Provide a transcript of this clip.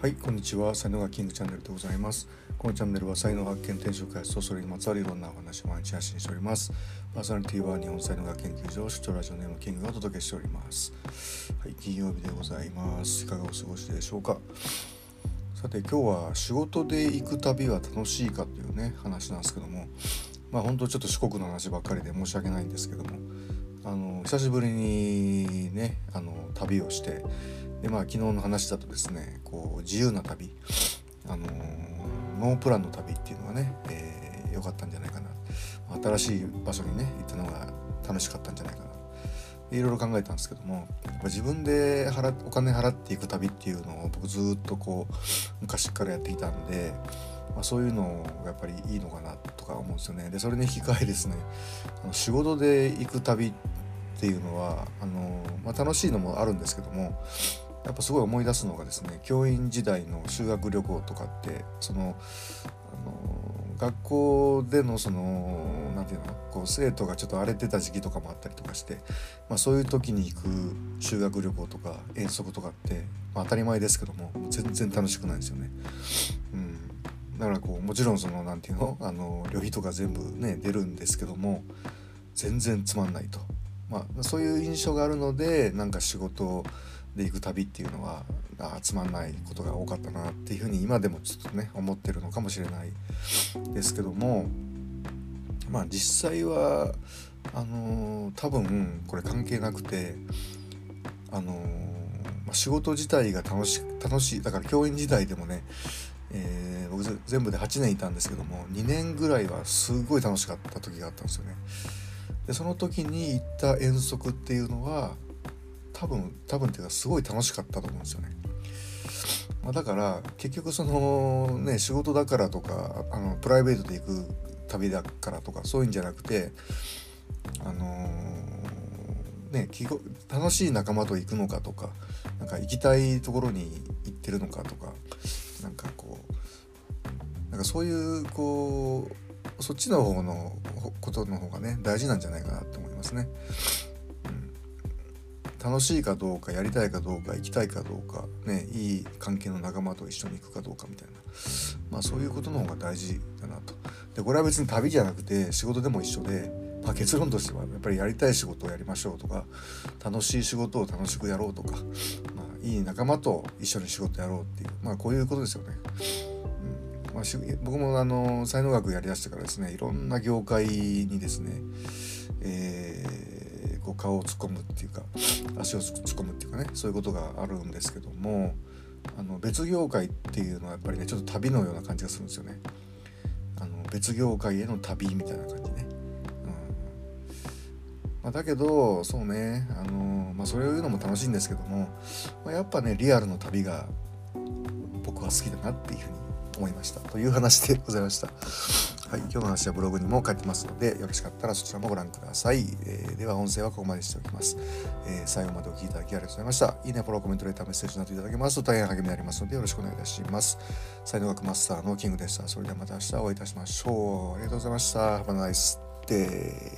はい、こんにちは。才能がキングチャンネルでございます。このチャンネルは才能発見、転職開発とそれにまつわるいろんなお話を毎日発信しております。パーソナリティは日本才能学研究所、出張ラジオネームキングがお届けしております。はい、金曜日でございます。いかがお過ごしでしょうか？さて、今日は仕事で行く旅は楽しいかというね、話なんですけども、まあ本当ちょっと四国の話ばっかりで申し訳ないんですけども、あの久しぶりにね、あの旅をして、でまあ昨日の話だとですねこう自由な旅、あのノープランの旅っていうのはね良、えー、かったんじゃないかな新しい場所にね行ったのが楽しかったんじゃないかないろいろ考えたんですけども自分で払お金払っていく旅っていうのを僕ずっとこう昔からやってきたんで、まあ、そういうのがやっぱりいいのかなとか思うんですよね。でそれに引き換えですねあの仕事で行く旅っていうのはあの、まあ、楽しいのもあるんですけどもやっぱすごい思い出すのがですね教員時代の修学旅行とかってそのあの学校でのその何て言うのこう生徒がちょっと荒れてた時期とかもあったりとかして、まあ、そういう時に行く修学旅行とか遠足とかって、まあ、当たり前ですけども全然楽しくないですよね。うんだからこうもちろんその何て言うのあの旅費とか全部ね出るんですけども全然つまんないと、まあ、そういう印象があるのでなんか仕事をで行く旅っていうのはあつまんないことが多かったなっていうふうに今でもちょっとね思ってるのかもしれないですけどもまあ実際はあのー、多分これ関係なくてあのー、まあ、仕事自体が楽し楽しいだから教員時代でもね、えー、僕全部で8年いたんですけども2年ぐらいはすごい楽しかった時があったんですよね。でその時に行った遠足っていうのは多分多分っていうかすごい楽しかったと思うんですよね。まあ、だから結局そのね仕事だからとかあのプライベートで行く旅だからとかそういうんじゃなくてあのー、ね楽しい仲間と行くのかとかなんか行きたいところに行ってるのかとかなんかこうなんかそういうこうそっちの方のことの方がね大事なんじゃないかなって思いますね。楽しいかどうかやりたいかどうか行きたいかどうかねいい関係の仲間と一緒に行くかどうかみたいな。まあそういうことの方が大事だなと。でこれは別に旅じゃなくて仕事でも一緒で、まあ、結論としてはやっぱりやりたい仕事をやりましょうとか楽しい仕事を楽しくやろうとか、まあ、いい仲間と一緒に仕事やろうっていうまあこういうことですよね。うん。まあ、僕もあの才能学やりだしてからですねいろんな業界にですね、えー、こう顔を突っ込むっていうか足を突っ込むっていうかねそういうことがあるんですけどもあの別業界っていうのはやっぱりねちょっと旅のような感じがするんですよね。あの別業界への旅みたいな感じね。うんま、だけどそうねあの、まあ、そういうのも楽しいんですけども、まあ、やっぱねリアルの旅が僕は好きだなっていうふうに思いましたという話でございました。はい、今日の話はブログにも書いてますので、よろしかったらそちらもご覧ください。えー、では、音声はここまでしておきます、えー、最後までお聴きいただきありがとうございました。いいね、フォロー、コメント、レター、メッセージなどいただけますと大変励みになりますので、よろしくお願いいたします。才能学マスターのキングでした。それではまた明日お会いいたしましょう。ありがとうございました。Have a nice day.